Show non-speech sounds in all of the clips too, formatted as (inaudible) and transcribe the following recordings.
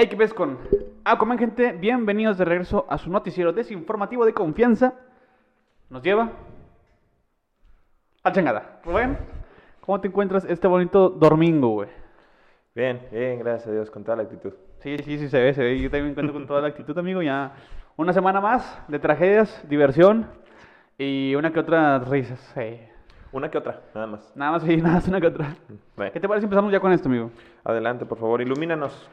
Hey, ¿qué ves con Aquaman, gente? Bienvenidos de regreso a su noticiero desinformativo de confianza. Nos lleva a changada. Rubén, ¿cómo te encuentras este bonito domingo, güey? Bien, bien, gracias a Dios, con toda la actitud. Sí, sí, sí, se ve, se ve. Yo también me encuentro con toda la actitud, amigo. Ya una semana más de tragedias, diversión y una que otra risas. Sí. Una que otra, nada más. Nada más, sí, (laughs) nada más una que otra. Bueno, ¿Qué te parece si empezamos ya con esto, amigo? adelante, por favor, ilumínanos.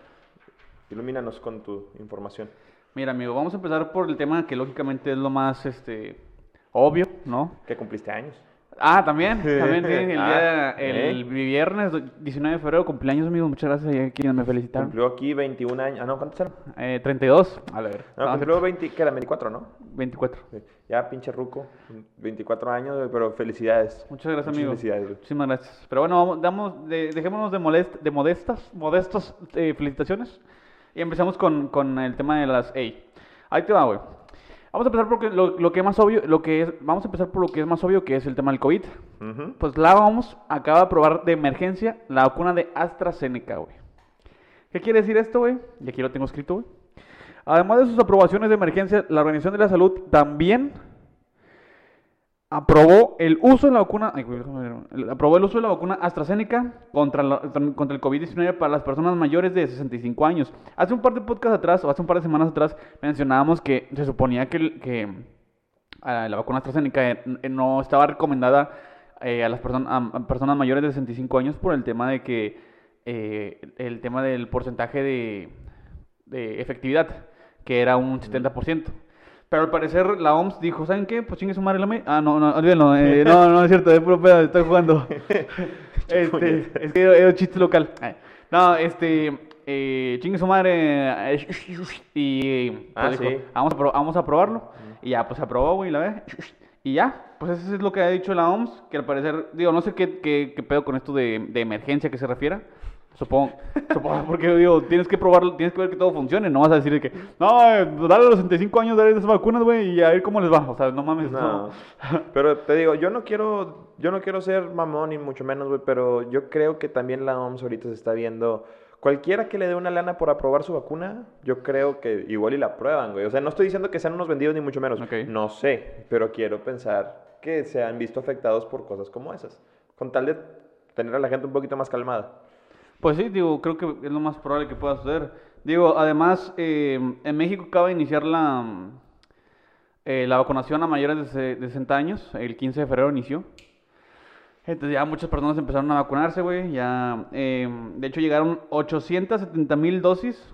Ilumínanos con tu información. Mira, amigo, vamos a empezar por el tema que lógicamente es lo más, este, obvio, ¿no? ¿Que cumpliste años? Ah, también, (laughs) también, sí, el, día, Ah, el ¿eh? viernes 19 de febrero, cumpleaños, amigo, muchas gracias a quienes me felicitaron. Cumplió aquí 21 años. Ah, no, ¿cuántos eran? Eh, 32, a ver, No, cumplió 20, ¿qué era? 24, ¿no? 24. Sí. Ya, pinche ruco. 24 años, pero felicidades. Muchas gracias, Muchas amigo. Felicidades. Muchísimas gracias. Pero bueno, vamos, damos, de- dejémonos de, molest, de modestas, modestas eh, felicitaciones y empezamos con, con el tema de las... Ey, ahí te va, güey. Vamos a empezar por lo, lo que es más obvio, lo que es, vamos a empezar por lo que es más obvio, que es el tema del COVID. Ujú. Pues la OMS acaba de aprobar de emergencia la vacuna de AstraZeneca, güey. ¿Qué quiere decir esto, güey? Y aquí lo tengo escrito, güey. Además de sus aprobaciones de emergencia, la Organización de la Salud también aprobó el uso de la vacuna, aprobó el uso de la vacuna AstraZeneca contra, la- contra el COVID-19 para las personas mayores de 65 años. Hace un par de podcasts atrás, o hace un par de semanas atrás, mencionábamos que se suponía que, que ah, la vacuna AstraZeneca eh, no estaba recomendada eh, a las personas a personas mayores de 65 años por el tema de que eh, el tema del porcentaje de, de efectividad, que era un 70%. Pero al parecer la OMS dijo, ¿saben qué? Pues chingue su madre la me... Ah, no, no, olvídenlo, (laughs) eh, no, no es cierto, es puro pedo, estoy jugando. (laughs) este, es que era un chiste local. Ay, No, este, eh, chingue su madre eh, y pues Ah, dijo, sí. vamos, a vamos a probarlo. Y ya, pues se aprobó, güey, la ve. Y ya, pues eso es lo que ha dicho la OMS, que al parecer, digo, no sé qué, qué, qué pedo con esto de, de emergencia que se refiera. Supongo, supongo, (laughs) porque digo, tienes que probarlo, tienes que ver que todo funcione, no vas a decir de que, no, eh, dale a los 65 años, dale esas vacunas, güey, y a ver cómo les va. O sea, no mames, No. no. (laughs) Pero te digo, yo no quiero, yo no quiero ser mamón ni mucho menos, güey, pero yo creo que también la OMS ahorita se está viendo. Cualquiera que le dé una lana por aprobar su vacuna, yo creo que igual y la aprueban, güey. O sea, no estoy diciendo que sean unos vendidos ni mucho menos. No sé, pero quiero pensar que se han visto afectados por cosas como esas. Con tal de tener a la gente un poquito más calmada. Pues sí, digo, creo que es lo más probable que pueda suceder. Digo, además, eh, en México acaba de iniciar la, eh, la vacunación a mayores de, de 60 años. El 15 de febrero inició. Entonces ya muchas personas empezaron a vacunarse, güey. Ya, eh, de hecho, llegaron 870 mil dosis.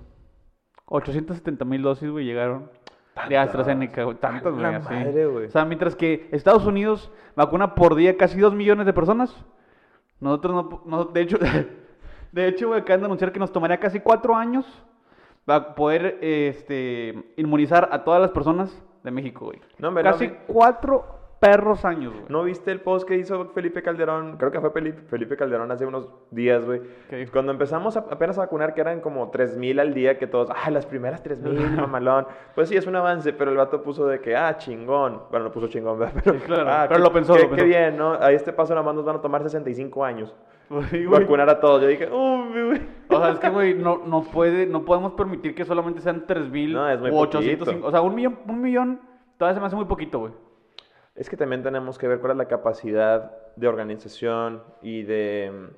870 mil dosis, güey, llegaron. De Tantas. AstraZeneca, güey. Tantas, güey. Madre, güey. O sea, mientras que Estados Unidos vacuna por día casi 2 millones de personas. Nosotros no, no- de hecho, (laughs) de hecho, güey, acaban de anunciar que nos tomaría casi 4 años para poder este, inmunizar a todas las personas de México, güey. No, hombre, no casi 4 perros años, güey. ¿No viste el post que hizo Felipe Calderón? Creo que fue Felipe, Felipe Calderón hace unos días, güey. Cuando empezamos a- apenas a vacunar, que eran como 3000 al día, que todos, ah, las primeras 3000, (laughs) mamalón. Pues sí, es un avance, pero el vato puso de que, ah, chingón. Bueno, no puso chingón, ¿verdad? Pero, claro, ah, pero lo pensó, Qué, bien, ¿no? A este paso nada más nos van a tomar 65 años. Sí. Vacunar a todos. Yo dije, uy, güey. O sea, es que, güey, no, no, puede, no podemos permitir que solamente sean 3000 No, o 805. poquito. O sea, un millón, un millón todavía se me hace muy poquito, güey. Es que también tenemos que ver cuál es la capacidad de organización y de,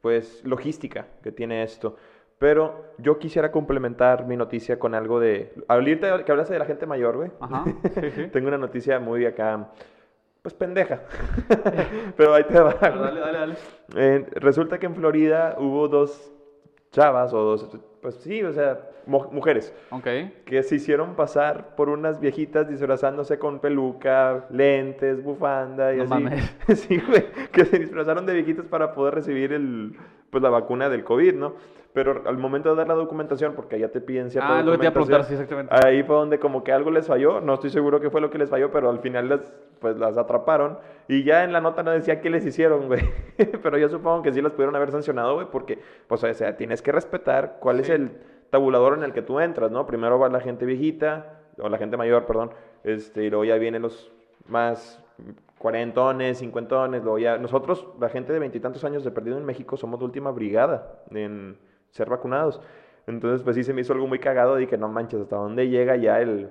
pues, logística que tiene esto. Pero yo quisiera complementar mi noticia con algo de... Ahorita que hablaste de la gente mayor, güey. Ajá, sí, (laughs) sí. Tengo una noticia muy acá, pues pendeja. (laughs) (laughs) Pero ahí te va. Dale, dale, dale. Eh, resulta que en Florida hubo dos chavas o dos, pues sí, o sea, mu- mujeres Ok. que se hicieron pasar por unas viejitas disfrazándose con peluca, lentes, bufanda y No así. mames. (laughs) Sí, güey, que se disfrazaron de viejitas para poder recibir el, pues, la vacuna del COVID, ¿no? Pero al momento de dar la documentación, porque allá te piden cierta Ah, lo iba a preguntar, sí, exactamente. Ahí fue donde como que algo les falló, no estoy seguro qué fue lo que les falló, pero al final las, pues las atraparon y ya en la nota no decía qué les hicieron, güey. (laughs) pero yo supongo que sí las pudieron haber sancionado, güey, porque, pues, o sea, tienes que respetar cuál es el tabulador en el que tú entras, ¿no? Primero va la gente viejita, o la gente mayor, perdón, este, y luego ya vienen los más cuarentones, cincuentones, luego ya... Nosotros, la gente de veintitantos años de perdido en México, somos la última brigada en ser vacunados. Entonces, pues sí se me hizo algo muy cagado. Dije, no manches, ¿hasta dónde llega ya el...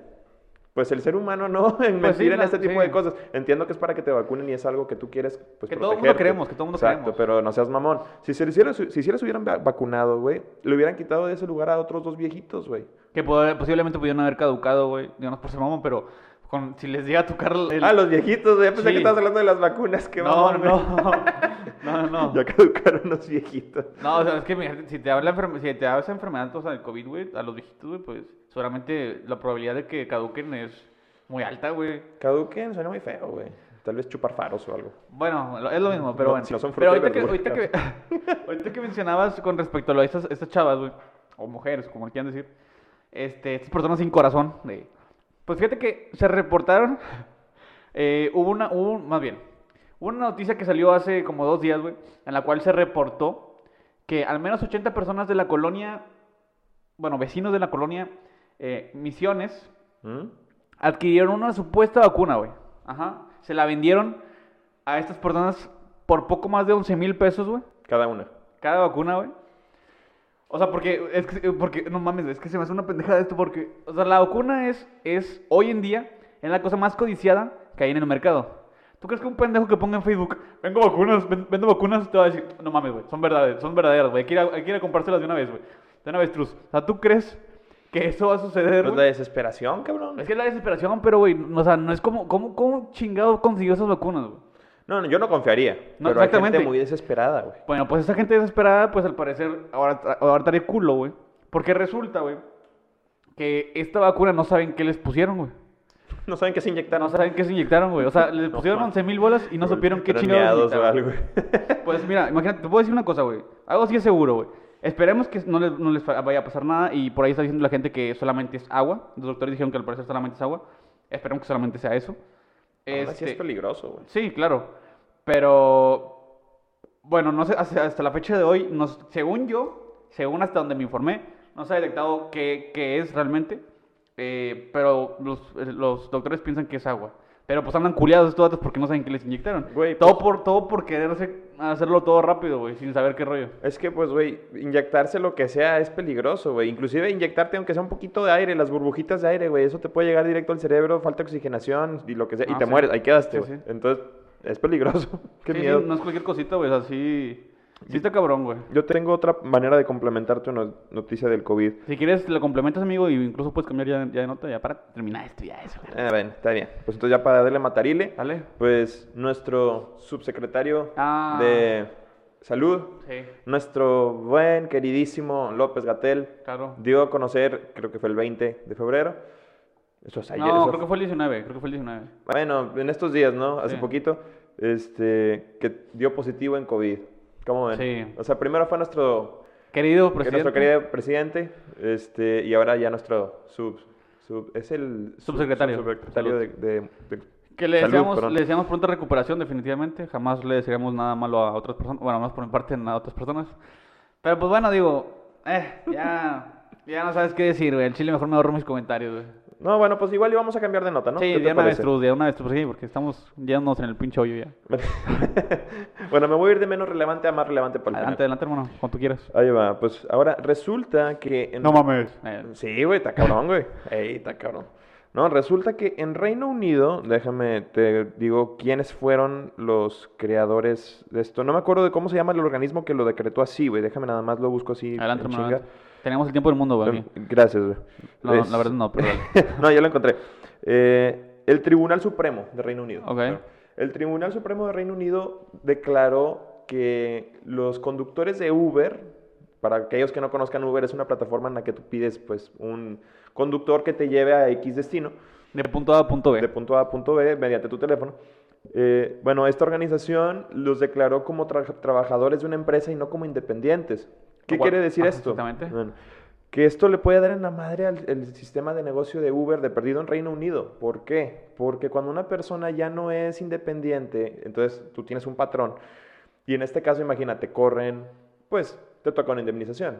Pues el ser humano, ¿no? (laughs) En Pues sí, mentir en este tipo de cosas. Entiendo que es para que te vacunen y es algo que tú quieres, pues, Que todo el mundo protegerte. queremos, que todo el mundo Exacto, queremos. pero no seas mamón. Si se, les hiciera, si se les hubieran va- vacunado, güey, le hubieran quitado de ese lugar a otros dos viejitos, güey. Que posiblemente pudieron haber caducado, güey. Digamos por ser mamón, pero con, si les llega a tocar el... Ah, los viejitos, güey. Pensé Sí. que estabas hablando de las vacunas. Qué No, güey. (laughs) no, no, no. Ya caducaron los viejitos. No, o sea, es que si te habla enferme- si te da esa enfermedad, o sea, el COVID, güey, a los viejitos, güey, pues seguramente la probabilidad de que caduquen es muy alta, güey. Caduquen, suena muy feo, güey. Tal vez chupar faros o algo. Bueno, es lo mismo, pero No, bueno. si no son pero ahorita que, ahorita, verdura, que, (laughs) ahorita que mencionabas con respecto a lo de estas, estas chavas, güey, o mujeres, como quieran decir, este, estas personas sin corazón, de- pues fíjate que se reportaron, (laughs) eh, hubo una, hubo, más bien, hubo una noticia que salió hace como dos días, güey, en la cual se reportó que al menos 80 personas de la colonia, bueno, vecinos de la colonia eh, Misiones, ¿Mm? adquirieron una supuesta vacuna, güey. Ajá. Se la vendieron a estas personas por poco más de 11 mil pesos, güey. Cada una. Cada vacuna, güey. O sea, porque, es que, porque, no mames, es que se me hace una pendejada esto porque, o sea, la vacuna es, es, hoy en día, es la cosa más codiciada que hay en el mercado. ¿Tú crees que un pendejo que ponga en Facebook, vengo vacunas, ven- vendo vacunas, te va a decir, no mames, güey, son verdaderas, son verdaderas, güey, hay que ir a, hay que ir a comprárselas de una vez, güey. De una vez, truz. O sea, ¿tú crees que eso va a suceder, Pues la desesperación, cabrón. Es que es la desesperación, pero, güey, o sea, no es como, ¿cómo, cómo chingado consiguió esas vacunas, güey? No, no, yo no confiaría. No, pero hay exactamente. gente muy desesperada, güey. Bueno, pues esa gente desesperada, pues al parecer, ahora, ahora trae culo, güey. Porque resulta, güey, que esta vacuna no saben qué les pusieron, güey. No saben qué se inyectaron. No saben qué se inyectaron, güey. O sea, les No, pusieron. 11 mil bolas y no supieron qué chingados o algo. (laughs) Pues mira, imagínate, te puedo decir una cosa, güey. Algo sí es seguro, güey. Esperemos que no les, no les vaya a pasar nada y por ahí está diciendo la gente que solamente es agua. Los doctores dijeron que al parecer solamente es agua. Esperemos que solamente sea eso. Es Este, peligroso, güey. Sí, claro. Pero, bueno, no sé, hasta, hasta la fecha de hoy, nos, según yo, según hasta donde me informé, no se ha detectado qué, qué es realmente. eh, pero los, los doctores piensan que es agua. Pero pues andan culiados estos datos porque no saben qué les inyectaron. Güey, todo, pues- por, todo por querer hacer- hacerlo todo rápido, güey, sin saber qué rollo. Es que, pues, güey, inyectarse lo que sea es peligroso, güey. Inclusive inyectarte aunque sea un poquito de aire, las burbujitas de aire, güey. Eso te puede llegar directo al cerebro, falta oxigenación y lo que sea. y Ah, te sí. mueres, ahí quedaste, Sí, güey. sí. Entonces, es peligroso. (laughs) Qué miedo. no es cualquier cosita, güey, o sea, sí, está cabrón, güey. Yo tengo otra manera de complementar tu no- noticia del COVID. Si quieres, lo complementas, amigo, y incluso puedes cambiar ya, ya de nota, ya para terminar esto, ya eso, güey. Ah, bueno, está bien. Pues entonces ya para darle matarile, ¿Vale? pues nuestro subsecretario Ah. de salud, Sí, nuestro buen, queridísimo López Gatel, claro. dio a conocer, creo que fue el 20 de febrero. Eso es ayer. No, eso creo que fue el 19, creo que fue el 19. Bueno, en estos días, ¿no? Hace Sí. poquito, este, que dio positivo en COVID. ¿Cómo ven? Sí. O sea, primero fue nuestro, Querido que presidente. nuestro querido presidente, este, y ahora ya nuestro sub, sub- es el sub- Subsecretario. subsecretario de, Salud. de- de Que le deseamos, le deseamos pronta recuperación, definitivamente. Jamás le desearíamos nada malo a otras personas. Bueno, más por mi parte a otras personas. Pero pues bueno, digo, eh, ya, ya no sabes qué decir, güey. El chile mejor me ahorro mis comentarios, güey. No, bueno, pues igual íbamos a cambiar de nota, ¿no? Sí, ¿Qué te de una vez, de una vez, sí, porque estamos yéndonos en el pinche hoyo ya. (laughs) bueno, me voy a ir de menos relevante a más relevante para el Adelante, final. adelante, hermano, cuando tú quieras. Ahí va, pues ahora resulta que... en- No mames. Sí, güey, está cabrón, güey. Ey, está cabrón. No, resulta que en Reino Unido, déjame, te digo quiénes fueron los creadores de esto. No me acuerdo de cómo se llama el organismo que lo decretó así, güey. Déjame nada más lo busco así. adelante, en hermano. chinga. adelante. Tenemos el tiempo del mundo, güey. Em. Gracias, güey. No, Es- la verdad no, pero (laughs) no, ya lo encontré. Eh, el Tribunal Supremo de Reino Unido. Ok. Claro. El Tribunal Supremo de Reino Unido declaró que los conductores de Uber, para aquellos que no conozcan Uber, es una plataforma en la que tú pides pues un conductor que te lleve a X destino, De punto A a punto B. de punto A a punto B, mediante tu teléfono. Eh, bueno, esta organización los declaró como tra- trabajadores de una empresa y no como independientes. ¿Qué quiere decir ajá, esto? exactamente. Bueno, que esto le puede dar en la madre al el sistema de negocio de Uber de perdido en Reino Unido. ¿Por qué? Porque cuando una persona ya no es independiente, entonces tú tienes un patrón, y en este caso, imagínate, corren, pues te toca una indemnización.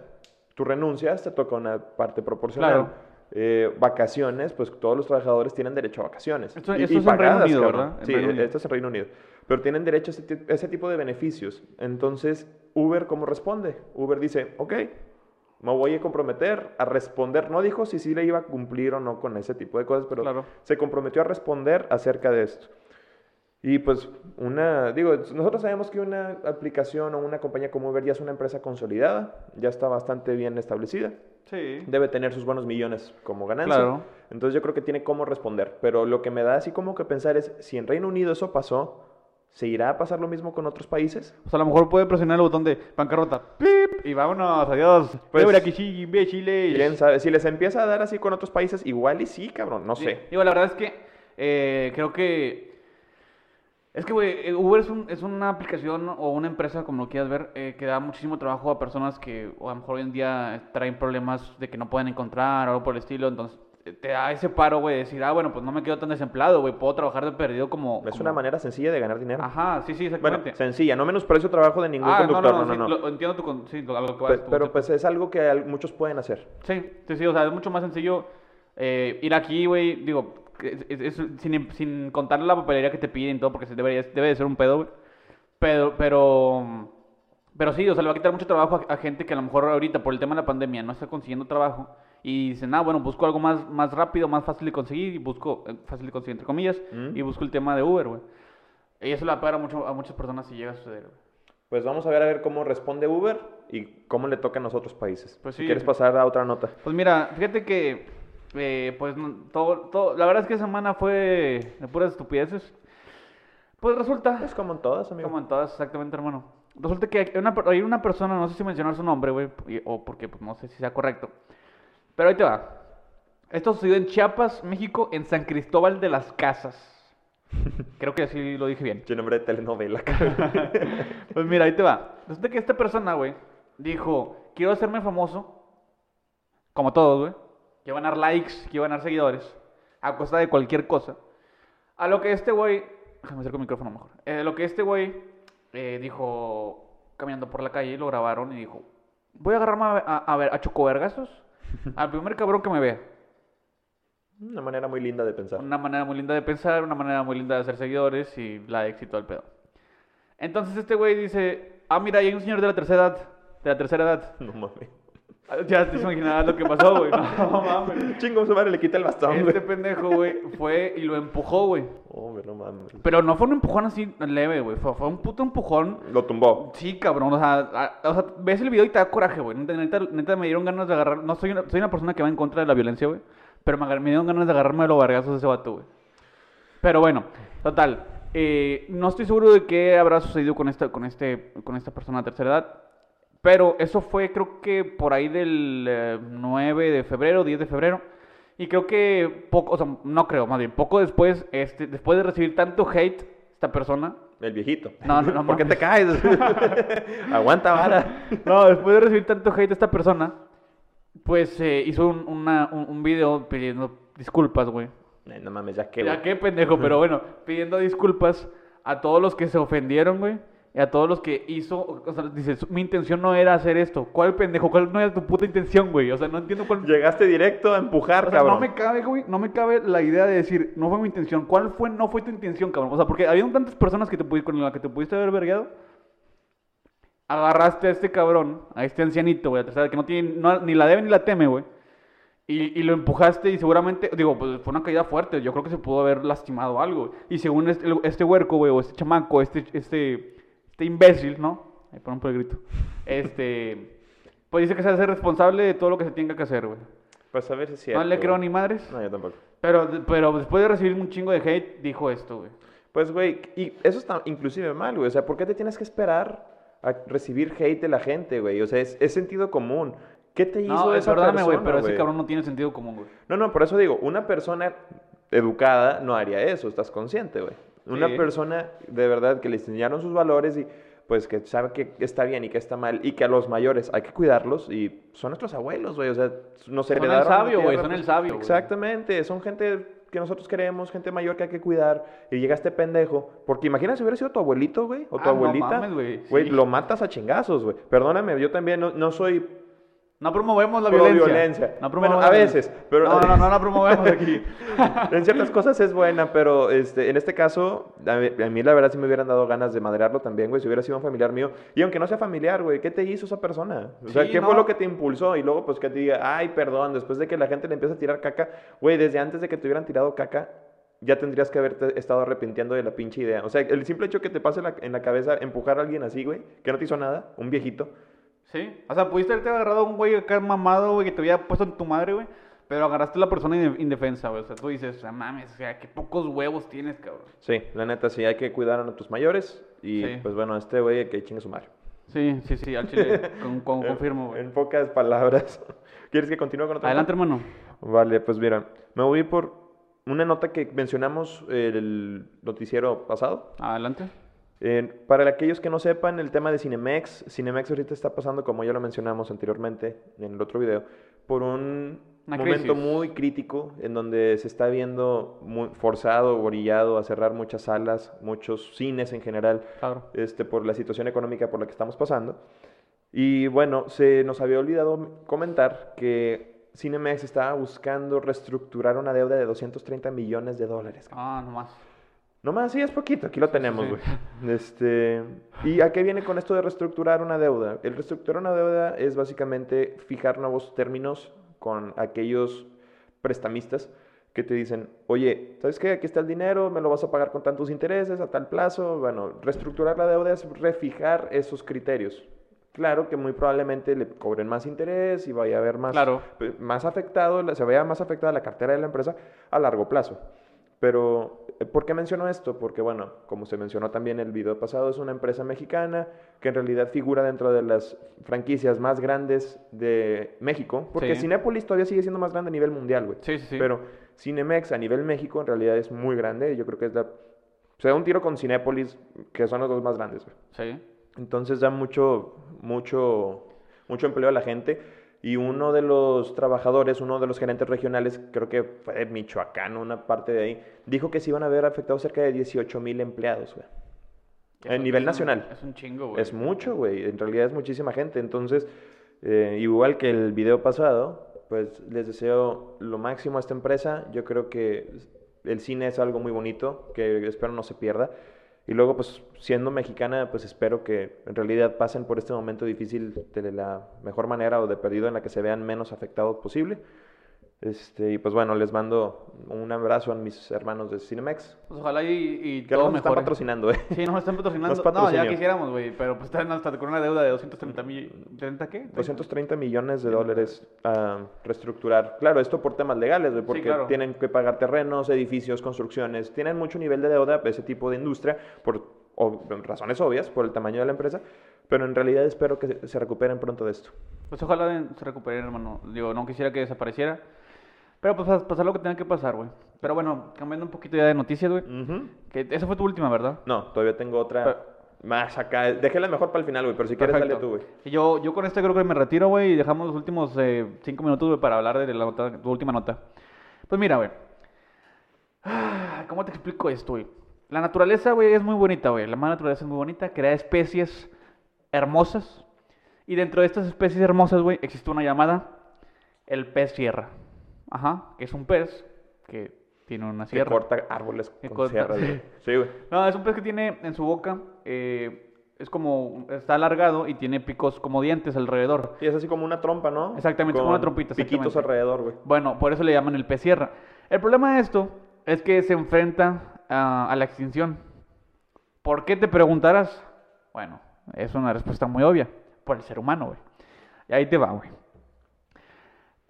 Tú renuncias, te toca una parte proporcional. Claro. Eh, vacaciones, pues todos los trabajadores tienen derecho a vacaciones. Esto- Y- esto y es en Reino pagadas, Unido. ¿verdad? En Sí, Reino Unido. esto es en Reino Unido. Pero tienen derecho a ese tipo de beneficios. Entonces, Uber, ¿cómo responde? Uber dice, ok, Me voy a comprometer a responder. No dijo si sí le iba a cumplir o no con ese tipo de cosas, pero Claro. se comprometió a responder acerca de esto. Y pues una, digo, nosotros sabemos que una aplicación o una compañía como Uber ya es una empresa consolidada, ya está bastante bien establecida, Sí. debe tener sus buenos millones como ganancia. Claro. Entonces yo creo que tiene cómo responder. Pero lo que me da así como que pensar es, si en Reino Unido eso pasó, ¿se irá a pasar lo mismo con otros países? O sea, a lo mejor puede presionar el botón de bancarrota. ¡Pip! Y vámonos, adiós. Pues, aquí sí, imbéciles. ¿Quién sabe? Si les empieza a dar así con otros países, igual y sí, cabrón, no sé. Digo, la verdad es que eh, creo que. Es que, güey, eh, Uber es, un- es una aplicación o una empresa, como lo quieras ver, eh, que da muchísimo trabajo a personas que o a lo mejor hoy en día traen problemas de que no pueden encontrar o algo por el estilo. Entonces, eh, te da ese paro, güey, de decir, ah, bueno, pues no me quedo tan desempleado, güey, puedo trabajar de perdido como. Es como- una manera sencilla de ganar dinero. Ajá, sí, sí, Bueno, exactamente. sencilla, no menosprecio trabajo de ningún ah, conductor, no, no, no, sí, no, no. lo- entiendo tu, con- sí, lo- que vas, tu pero pues es algo que muchos pueden hacer. Sí, sí, sí, o sea, es mucho más sencillo eh, ir aquí, güey, digo, es- es- sin, sin contar la papelería que te piden y todo, porque se debería, debe de ser un pedo, güey. Pero, pero, pero sí, o sea, le va a quitar mucho trabajo a, a gente que a lo mejor ahorita, por el tema de la pandemia, no está consiguiendo trabajo y dicen, ah, bueno, busco algo más, más rápido, más fácil de conseguir, y busco, eh, fácil de conseguir, entre comillas, Mm. y busco el tema de Uber, güey. Y eso le va a mucho, a muchas personas si llega a suceder, güey. Pues vamos a ver a ver cómo responde Uber y cómo le toca a los otros países. Pues si sí. quieres pasar a otra nota. Pues mira, fíjate que, eh, pues, todo, todo, la verdad es que esa semana fue de puras estupideces. Pues resulta, Es como en todas, amigo. como en todas, exactamente, hermano. Resulta que hay una, hay una persona, no sé si mencionar su nombre, güey, o porque pues, no sé si sea correcto. Pero ahí te va. Esto sucedió en Chiapas, México, en San Cristóbal de las Casas. (laughs) Creo que así lo dije bien. Qué nombre de telenovela. (laughs) Pues mira, ahí te va. Resulta que esta persona, güey, dijo, quiero hacerme famoso, como todos, güey, a dar likes, a dar seguidores, a costa de cualquier cosa. A lo que este güey, déjame acerco el micrófono mejor, Eh, lo que este güey eh, dijo, caminando por la calle, lo grabaron y dijo, voy a agarrarme a, a, a ver, a chocovergazos, (laughs) al primer cabrón que me vea. Una manera muy linda de pensar. Una manera muy linda de pensar, una manera muy linda de hacer seguidores y la de éxito al pedo. Entonces este güey dice, ah, mira, hay un señor de la tercera edad, de la tercera edad. (laughs) No mames. Ya te imaginarás lo que pasó, güey. (laughs) No mames. Chingo, su madre le quita el bastón, güey. Este pendejo, güey, fue y lo empujó, güey. Hombre, no mames. Pero no fue un empujón así leve, güey. Fue, fue un puto empujón. Lo tumbó. Sí, cabrón. O sea, a- o sea, ves el video y te da coraje, güey. Neta, neta, me dieron ganas de agarrar. No soy una, soy una persona que va en contra de la violencia, güey. Pero me dieron ganas de agarrarme de los vergazos de ese vato, güey. Pero bueno, total. eh, no estoy seguro de qué habrá sucedido con esta, con este, con esta persona de tercera edad. Pero eso fue, creo que por ahí del eh, 9 de febrero, 10 de febrero. Y creo que poco, o sea, no creo, más bien, poco después, este, después de recibir tanto hate, esta persona, El viejito. No, no, no (laughs) ¿Por qué te caes? (laughs) Aguanta, vara. No, después de recibir tanto hate esta persona, pues eh, hizo un, una- un, un video pidiendo disculpas, güey. No mames, ya que. Ya qué pendejo, pero bueno, pidiendo disculpas a todos los que se ofendieron, güey. Y a todos los que hizo, o sea, dices, mi intención no era hacer esto. ¿Cuál pendejo? ¿Cuál no era tu puta intención, güey? O sea, no entiendo cuál... Llegaste directo a empujar, O sea, cabrón. no me cabe, güey, no me cabe la idea de decir, no fue mi intención. ¿Cuál fue, no fue tu intención, cabrón? O sea, porque había tantas personas que te pudi- con las que te pudiste haber vergueado. Agarraste a este cabrón, a este ancianito, güey, a que no tiene, no- ni la debe ni la teme, güey. Y, y lo empujaste y seguramente, digo, pues fue una caída fuerte. Yo creo que se pudo haber lastimado algo. Y según este, este huerco, güey, o este chamaco, este, este, este imbécil, ¿no? Ahí por el grito. Este, pues dice que se hace responsable de todo lo que se tenga que hacer, güey. Pues a ver si es cierto. No le creo güey. ni madres. No, yo tampoco. Pero, pero después de recibir un chingo de hate, dijo esto, güey. Pues, güey, y eso está inclusive mal, güey. O sea, ¿por qué te tienes que esperar a recibir hate de la gente, güey? O sea, es, es sentido común. ¿Qué te hizo No, eh, esa perdóname, güey, pero ese cabrón no tiene sentido común, güey. No, no, por eso digo, una persona educada no haría eso, estás consciente, güey. Una Sí. persona de verdad que le enseñaron sus valores y pues que sabe que está bien y que está mal y que a los mayores hay que cuidarlos y son nuestros abuelos, güey, o sea, nos Son el heredaron sabio, güey, son el sabio. Exactamente, son gente que nosotros queremos, gente mayor que hay que cuidar y llega este pendejo, porque imagina si hubiera sido tu abuelito, güey, o tu Ah, no abuelita, güey, güey, sí. lo matas a chingazos, güey. Perdóname, yo también no, no soy No promovemos la violencia. violencia. No Bueno, promovemos a veces, violencia. pero- No, no, no la promovemos aquí. (laughs) en ciertas cosas es buena, pero este, en este caso, a mí, a mí la verdad sí me hubieran dado ganas de madrearlo también, güey, si hubiera sido un familiar mío. Y aunque no sea familiar, güey, ¿qué te hizo esa persona? O sea, Sí, ¿qué no. fue lo que te impulsó? Y luego, pues, que te diga, ay, perdón, después de que la gente le empieza a tirar caca, güey, desde antes de que te hubieran tirado caca, ya tendrías que haberte estado arrepintiendo de la pinche idea. O sea, el simple hecho que te pase la- en la cabeza empujar a alguien así, güey, que no te hizo nada, un viejito. Sí. O sea, pudiste haberte agarrado a un güey acá mamado, güey, que te había puesto en tu madre, güey. Pero agarraste a la persona inde- indefensa, güey. O sea, tú dices, ah, mames, o sea, qué pocos huevos tienes, cabrón. Sí, la neta, sí, hay que cuidar a nuestros mayores. Y, Sí. pues, bueno, este güey que chingue su madre. Sí, sí, sí, al chile. (laughs) con, con- confirmo, güey. En pocas palabras. (laughs) ¿Quieres que continúe con otra Adelante, nota? hermano. Vale, pues mira, me voy por una nota que mencionamos en el noticiero pasado. Adelante. Eh, para aquellos que no sepan, el tema de Cinemex, Cinemex ahorita está pasando, como ya lo mencionamos anteriormente en el otro video, por un Una momento crisis. muy crítico en donde se está viendo muy forzado, orillado a cerrar muchas salas, muchos cines en general, Claro. este, por la situación económica por la que estamos pasando. Y bueno, se nos había olvidado comentar que Cinemex estaba buscando reestructurar una deuda de 230 millones de dólares. Ah, nomás. No más, sí, es poquito, aquí lo tenemos, sí. güey. Este, ¿y a qué viene con esto de reestructurar una deuda? El reestructurar una deuda es básicamente fijar nuevos términos con aquellos prestamistas que te dicen, oye, ¿sabes qué? Aquí está el dinero, me lo vas a pagar con tantos intereses a tal plazo. Bueno, reestructurar la deuda es refijar esos criterios. Claro que muy probablemente le cobren más interés y vaya a haber más, Claro. más afectado, se vea más afectada la cartera de la empresa a largo plazo. Pero, ¿por qué menciono esto? Porque, bueno, como se mencionó también en el video pasado, es una empresa mexicana que en realidad figura dentro de las franquicias más grandes de México. Porque Sí. Cinépolis todavía sigue siendo más grande a nivel mundial, güey. Sí, sí, sí. Pero Cinemex a nivel México en realidad es muy grande. Yo creo que es la... Se da un tiro con Cinépolis, que son los dos más grandes, güey. Sí. Entonces da mucho, mucho, mucho empleo a la gente. Y uno de los trabajadores, uno de los gerentes regionales, creo que fue de Michoacán, una parte de ahí, dijo que se iban a ver afectados cerca de 18 mil empleados, güey. A nivel es un- nacional. Es un chingo, güey. Es mucho, güey. En realidad es muchísima gente. Entonces, eh, igual que el video pasado, pues les deseo lo máximo a esta empresa. Yo creo que el cine es algo muy bonito, que espero no se pierda. Y luego, pues, siendo mexicana, pues espero que en realidad pasen por este momento difícil de la mejor manera o de perdido en la que se vean menos afectados posible. Este, y pues bueno, les mando un abrazo a mis hermanos de Cinemex, Pues ojalá y, y que todo nos están patrocinando, ¿eh? Sí, no nos están patrocinando. (laughs) Nos No, ya quisiéramos, güey. Pero pues están hasta con una deuda de 230 mil. ¿30 qué? 230 millones de dólares a reestructurar. Claro, esto por temas legales, güey, porque claro. tienen que pagar terrenos, edificios, construcciones. Tienen mucho nivel de deuda ese tipo de industria por o- razones obvias, por el tamaño de la empresa. Pero en realidad espero que se- recuperen pronto de esto. Pues ojalá se recupere, hermano. Digo, no quisiera que desapareciera. Pero pues pas- pasar lo que tenga que pasar, güey. Pero bueno, cambiando un poquito ya de noticias, güey. Que esa fue tu última, ¿verdad? No, todavía tengo otra Pero- más acá. Déjela mejor para el final, güey, pero si quieres dale Perfecto. tú, güey. Yo, yo con esto creo que me retiro, güey, y dejamos los últimos eh, cinco minutos, güey, para hablar de la nota- tu última nota. Pues mira, güey. Ah, ¿Cómo te explico esto, güey? La naturaleza, güey, es muy bonita, güey. La madre naturaleza es muy bonita, crea especies hermosas. Y dentro de estas especies hermosas, güey, existe una llamada el pez sierra. Ajá, que es un pez que tiene una Que sierra. corta árboles Que con corta, sierras, sí. güey. Sí, güey. No, es un pez que tiene en su boca, eh, es como, está alargado y tiene picos como dientes alrededor. Y es así como una trompa, ¿no? Exactamente, es como una trompita, Piquitos alrededor, güey. Bueno, por eso le llaman el pez sierra. El problema de esto es que se enfrenta a, a la extinción. ¿Por qué te preguntarás? Bueno, es una respuesta muy obvia. Por el ser humano, güey. Y ahí te va, güey.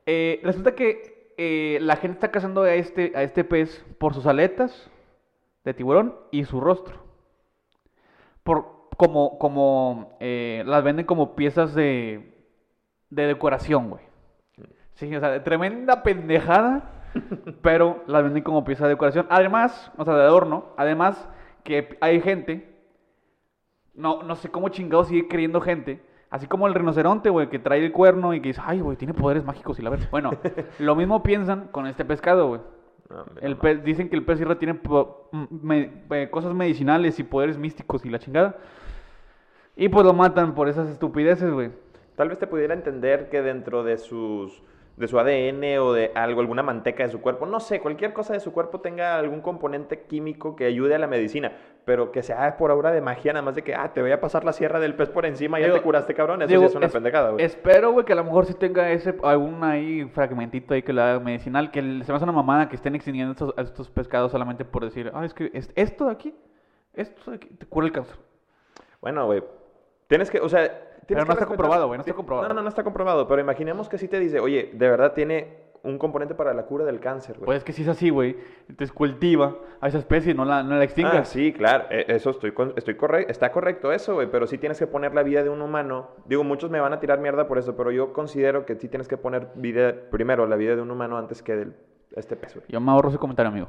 Eh, resulta que eh, la gente está cazando a este, a este pez por sus aletas de tiburón y su rostro. Por, como, como, eh, las venden como piezas de, de decoración, güey. Sí, o sea, de tremenda pendejada, (laughs) pero las venden como pieza de decoración. Además, o sea, de adorno. Además, que hay gente, no, no sé cómo chingado sigue creyendo gente, así como el rinoceronte, güey, que trae el cuerno y que dice, ay, güey, tiene poderes mágicos y la verdad. Bueno, (laughs) lo mismo piensan con este pescado, güey. No, El pez- dicen que el pez sierra tiene me- eh, cosas medicinales y poderes místicos y la chingada. Y pues lo matan por esas estupideces, güey. tal vez te pudiera entender que dentro de sus de su ADN o de algo, alguna manteca de su cuerpo, no sé, cualquier cosa de su cuerpo tenga algún componente químico que ayude a la medicina, pero que sea por obra de magia, nada más de que, ah, te voy a pasar la sierra del pez por encima y ya te curaste, cabrón, eso Digo, sí es una es- pendejada, güey. Espero, güey, que a lo mejor sí tenga ese, algún ahí fragmentito ahí que la medicinal, que se me hace una mamada que estén extinguiendo estos, estos pescados solamente por decir, ah, es que es- esto de aquí, esto de aquí, te cura el cáncer. Bueno, güey, tienes que, o sea... Pero no está comprobado, güey, no está comprobado. No, no, no está comprobado, pero imaginemos que sí te dice, oye, de verdad tiene un componente para la cura del cáncer, güey. Pues es que si es así, güey, entonces cultiva a esa especie y no la, no la Ah, extingas. sí, claro, e- eso estoy, con- estoy correcto, está correcto eso, güey, pero sí tienes que poner la vida de un humano. Digo, muchos me van a tirar mierda por eso, pero yo considero que sí tienes que poner vida, primero la vida de un humano antes que del este pez, güey. Yo me ahorro ese comentario, amigo.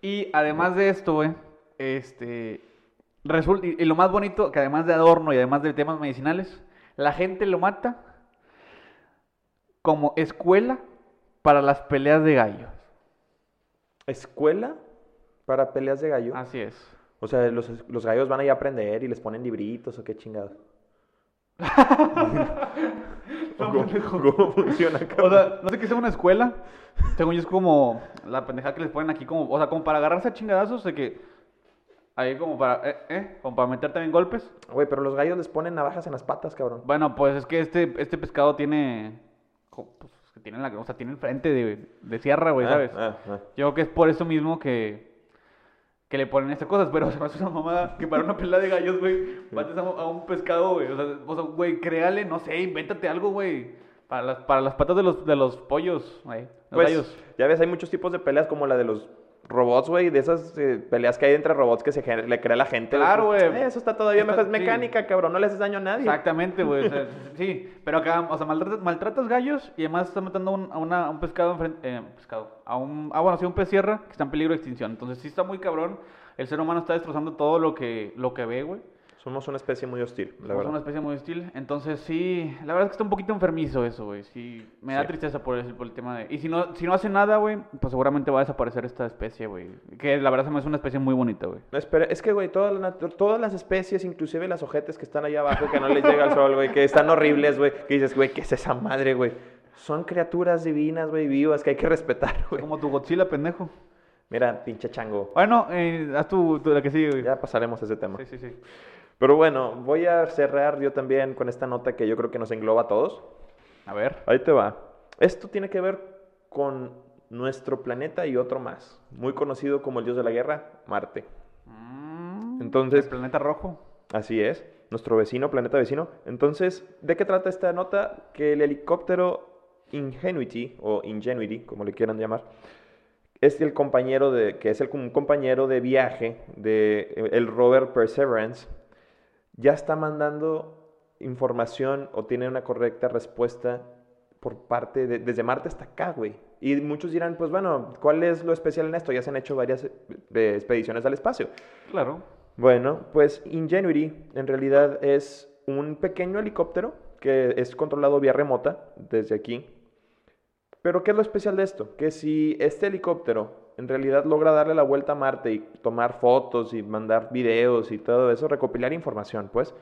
Y además de esto, güey, este. Resulta, y lo más bonito, que además de adorno y además de temas medicinales, la gente lo mata como escuela para las peleas de gallos. ¿Escuela para peleas de gallo? Así es. O sea, los, los gallos van ahí a aprender y les ponen libritos o qué chingados. ¿O (laughs) ¿Cómo, cómo funciona, O cabrón? sea, no sé qué sea una escuela. Según yo es como la pendejada que les ponen aquí, como, o sea, como para agarrarse a chingadazos de que. Ahí como para, eh, eh, como para meter también golpes. Güey, pero los gallos les ponen navajas en las patas, cabrón. Bueno, pues es que este, este pescado tiene. Pues, que tiene la, o sea, tiene el frente de, de sierra, güey, Ah, ¿sabes? ah, ah. Yo creo que es por eso mismo que. Que le ponen estas cosas, pero (laughs) se me hace una mamada que para una pelea de gallos, güey, mates a, un- a un pescado, güey. O sea, o sea, güey, créale, no sé, invéntate algo, güey. Para las, para las patas de los, de los pollos, güey. Los Pues, gallos. ya ves, hay muchos tipos de peleas como la de los robots, güey, de esas eh, peleas que hay entre robots que se le crea la gente. Claro, Pues, güey. eh, Eso está todavía mejor, es sí. mecánica, cabrón, no le haces daño a nadie. Exactamente, güey. o sea, (laughs) sí, pero acá, o sea, maltratas, maltratas gallos y además estás matando a un, a una- a un pescado enfrente. eh, pescado. A un, ah, bueno, sí, un pez sierra que está en peligro de extinción. Entonces, sí está muy cabrón. El ser humano está destrozando todo lo que, lo que ve, güey. Somos una especie muy hostil, la Somos verdad. una especie muy hostil. Entonces, sí, la verdad es que está un poquito enfermizo eso, güey. Sí, me da Sí. tristeza por el, por el tema de. Y si no, si no hace nada, güey, pues seguramente va a desaparecer esta especie, güey. Que la verdad hace una especie muy bonita, güey. No, espera, es que, güey, todas, las nat- todas las especies, inclusive las ojetes que están allá abajo, que no les llega el sol, güey, que están horribles, güey, que dices, güey, ¿qué es esa madre, güey? Son criaturas divinas, güey, vivas, que hay que respetar, güey. Como tu Godzilla, pendejo. Mira, pinche chango. Bueno, eh, haz tu, tu- la que sigue, güey. Ya pasaremos a ese tema. Sí, sí, sí. Pero bueno, voy a cerrar yo también con esta nota que yo creo que nos engloba a todos. A ver. Ahí te va. Esto tiene que ver con nuestro planeta y otro más, muy conocido como el dios de la guerra, Marte. Mm, Entonces, el planeta rojo. así es, nuestro vecino, planeta vecino. Entonces, ¿de qué trata esta nota? Que el helicóptero Ingenuity, o Ingenuity, como le quieran llamar, es el compañero de, que es el, un compañero de viaje de eh, el rover Perseverance, ya está mandando información o tiene una correcta respuesta por parte de, desde Marte hasta acá, güey. Y muchos dirán, pues bueno, ¿cuál es lo especial en esto? Ya se han hecho varias eh, expediciones al espacio. Claro. Bueno, pues Ingenuity en realidad es un pequeño helicóptero que es controlado vía remota desde aquí. Pero ¿qué es lo especial de esto? Que si este helicóptero en realidad logra darle la vuelta a Marte y tomar fotos y mandar videos y todo eso, recopilar información, pues,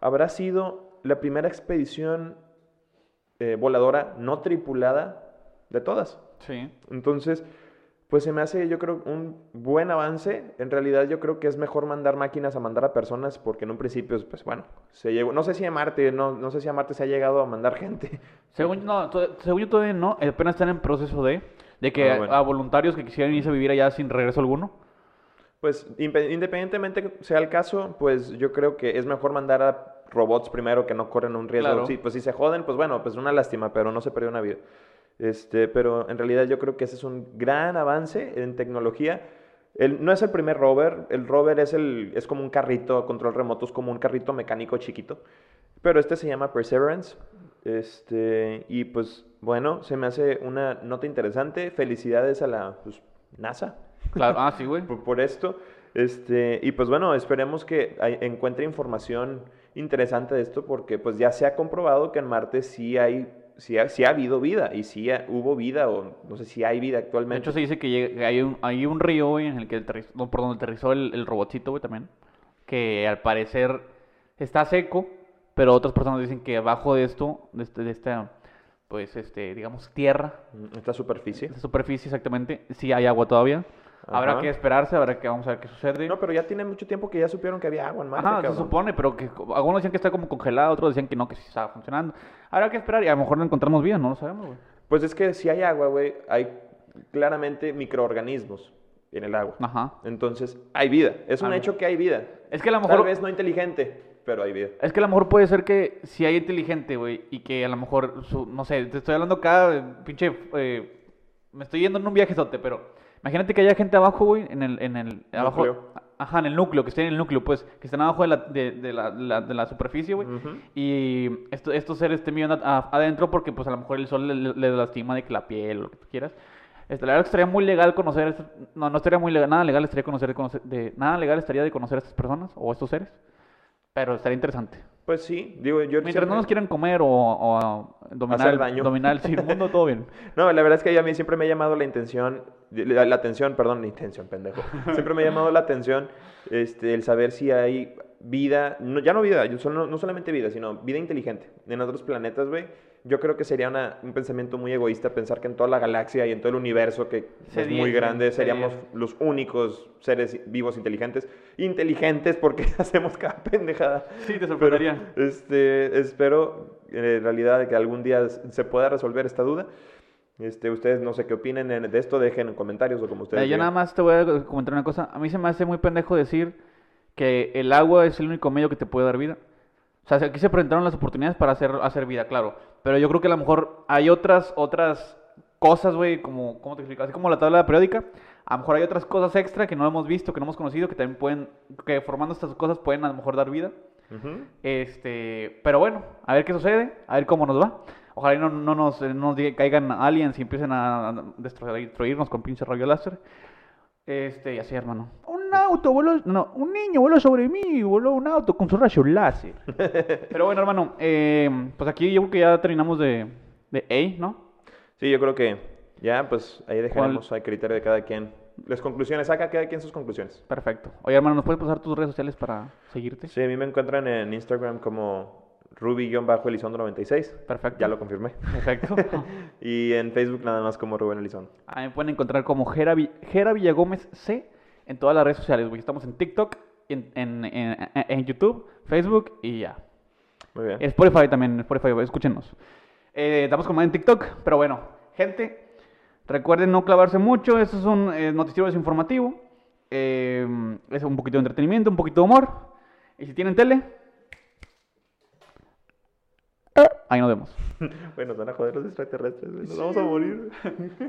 habrá sido la primera expedición eh, voladora no tripulada de todas. Sí. Entonces, pues se me hace, yo creo, un buen avance. En realidad, yo creo que es mejor mandar máquinas a mandar a personas, porque en un principio, pues bueno, se llegó, no sé si a Marte, no, no sé si a Marte se ha llegado a mandar (laughs) gente. Según, no, según yo todavía no, apenas están en proceso de, de que Ah, a- bueno. a voluntarios que quisieran irse a vivir allá sin regreso alguno. Pues independientemente sea el caso, pues yo creo que es mejor mandar a robots primero que no corren un riesgo. Claro. Sí, pues si se joden, pues bueno, pues una lástima, pero no se perdió una vida. Este, pero en realidad yo creo que ese es un gran avance en tecnología. El- no es el primer rover, el rover es, el, es como un carrito a control remoto, es como un carrito mecánico chiquito, pero este se llama Perseverance. Este, y pues bueno, se me hace una nota interesante. Felicidades a la pues, NASA Claro, ah, sí, güey. (laughs) por, por esto. Este, y pues bueno, esperemos que hay- encuentre información interesante de esto porque pues ya se ha comprobado que en Marte sí hay, sí ha, sí ha habido vida y ha- hubo vida o no sé si hay vida De actualmente. hecho, se dice que llega- hay un, hay un río, güey, en el que aterrizó, no, por donde aterrizó el, el robotcito, güey, también. Que al parecer está seco, pero otras personas dicen que abajo de esto, de, este, de esta, pues, este, digamos, tierra, Mm, Esta superficie. esta superficie exactamente, sí hay agua todavía. Habrá que esperarse, habrá que, vamos a ver qué sucede. No, pero ya tiene mucho tiempo que ya supieron que había agua en Marte, Ajá, se supone, pero que algunos decían que está como congelado, otros decían que no, que sí estaba funcionando. Habrá que esperar y a lo mejor no encontramos vida, no lo sabemos, güey. Pues es que si hay agua, güey, hay claramente microorganismos en el agua. Ajá. Entonces, hay vida. Es un hecho que hay vida. Es que a lo Tal mejor... vez no inteligente, pero hay vida. Es que a lo mejor puede ser que si hay inteligente, güey, y que a lo mejor, su, no sé, te estoy hablando acá, eh, pinche, eh, me estoy yendo en un viajezote, pero imagínate que haya gente abajo, güey, en el, en el, abajo. Ajá, en el núcleo, que estén en el núcleo, pues, que estén abajo de la, de, de la, la- de la superficie, güey, Ujú. y esto- estos seres estén viviendo a- adentro porque, pues, a lo mejor el sol le, le lastima de que la piel o lo que tú quieras. Este, la verdad que estaría muy legal conocer, no, no estaría muy legal, nada legal estaría conocer, conocer de, nada legal estaría de conocer a estas personas o estos seres, pero estaría interesante. Pues sí, digo, yo Mientras siempre- no nos quieran comer o, o dominar, el- daño. dominar el mundo, todo bien. (laughs) No, la verdad es que a mí siempre me ha llamado la intención, la, la atención, perdón, la intención, pendejo. (laughs) Siempre me ha llamado la atención este, el saber si hay vida, no, ya no vida, yo solo- no solamente vida, sino vida inteligente en otros planetas, güey. Yo creo que sería una- un pensamiento muy egoísta pensar que en toda la galaxia y en todo el universo, que es muy grande, sería- seríamos los únicos seres vivos inteligentes. Inteligentes porque (laughs) hacemos cada pendejada. Sí, te Pero, sorprendería. este, espero en realidad que algún día se pueda resolver esta duda. Este, ustedes no sé qué opinen en- de esto, dejen en comentarios o como ustedes Eh, yo nada más te voy a comentar una cosa. A mí se me hace muy pendejo decir que el agua es el único medio que te puede dar vida. O sea, aquí se presentaron las oportunidades para hacer, hacer vida, claro. Pero yo creo que a lo mejor hay otras, otras cosas, güey, como, ¿cómo te explico? Así como la tabla periódica. A lo mejor hay otras cosas extra que no hemos visto, que no hemos conocido, que también pueden, que formando estas cosas pueden a lo mejor dar vida. Este, pero bueno, a ver qué sucede, a ver cómo nos va. Ojalá y no, no nos, eh, no nos caigan aliens y empiecen a a destruir- destruirnos con pinche rayo láser. Este, y así, hermano. Un auto voló, no, un niño voló sobre mí y voló un auto con su rayo láser. (laughs) pero bueno, hermano, eh, pues aquí yo creo que ya terminamos de, de A, ¿no? Sí, yo creo que ya, pues ahí dejaremos al criterio de cada quien. Las conclusiones, saca cada quien sus conclusiones. Perfecto. Oye, hermano, ¿nos puedes pasar tus redes sociales para seguirte? Sí, a mí me encuentran en Instagram como Ruby-Elizondo96. Perfecto. Ya lo confirmé. Perfecto. (laughs) Y en Facebook nada más como Rubén Elizondo. Ahí me pueden encontrar como Jera, Vi- Jera Villagómez C en todas las redes sociales, güey. Estamos en TikTok, en, en, en- en YouTube, Facebook y ya. Muy bien. En Spotify también, Spotify, güey, escúchenos. Eh, estamos como en TikTok, pero bueno, gente, recuerden no clavarse mucho, esto es un eh, noticiero desinformativo, eh, es un poquito de entretenimiento, un poquito de humor, y si tienen tele, ahí nos vemos. (laughs) Bueno, nos van a joder los extraterrestres. Nos vamos a morir. (laughs)